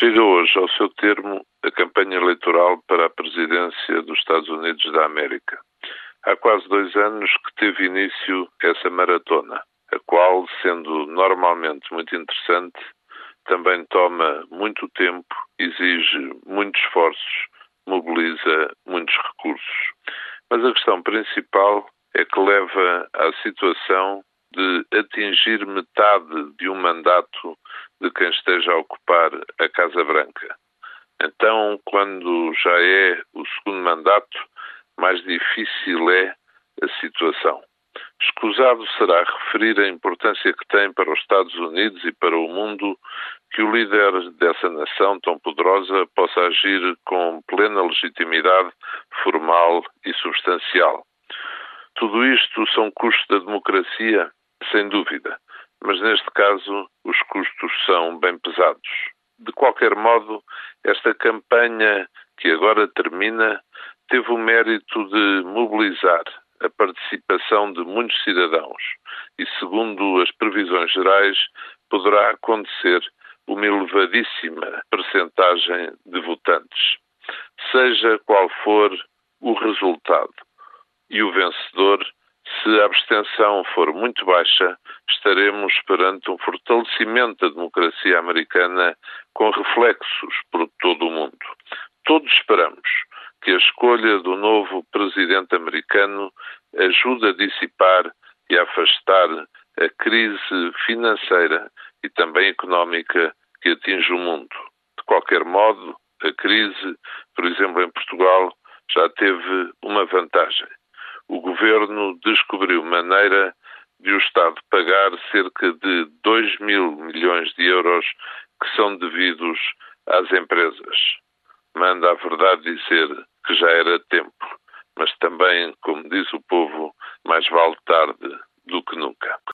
Chega hoje ao seu termo a campanha eleitoral para a presidência dos Estados Unidos da América. Há quase dois anos que teve início essa maratona, a qual, sendo normalmente muito interessante, também toma muito tempo, exige muitos esforços, mobiliza muitos recursos. Mas a questão principal é que leva à situação de atingir metade de um mandato de quem esteja a ocupar a Casa Branca. Então, quando já é o segundo mandato, mais difícil é a situação. Escusado será referir a importância que tem para os Estados Unidos e para o mundo que o líder dessa nação tão poderosa possa agir com plena legitimidade formal e substancial. Tudo isto são custos da democracia, sem dúvida, mas neste caso os custos são bem pesados. De qualquer modo, esta campanha que agora termina teve o mérito de mobilizar a participação de muitos cidadãos e, segundo as previsões gerais, poderá acontecer uma elevadíssima percentagem de votantes. Seja qual for o resultado e o vencedor, se a abstenção for muito baixa, estaremos perante um fortalecimento da democracia americana com reflexos por todo o mundo. Todos esperamos que a escolha do novo presidente americano ajude a dissipar e a afastar a crise financeira e também económica que atinge o mundo. De qualquer modo, a crise, por exemplo, em Portugal, já teve uma vantagem. O governo descobriu maneira de o Estado pagar cerca de 2 mil milhões de euros que são devidos às empresas. Manda a verdade dizer que já era tempo, mas também, como diz o povo, mais vale tarde do que nunca.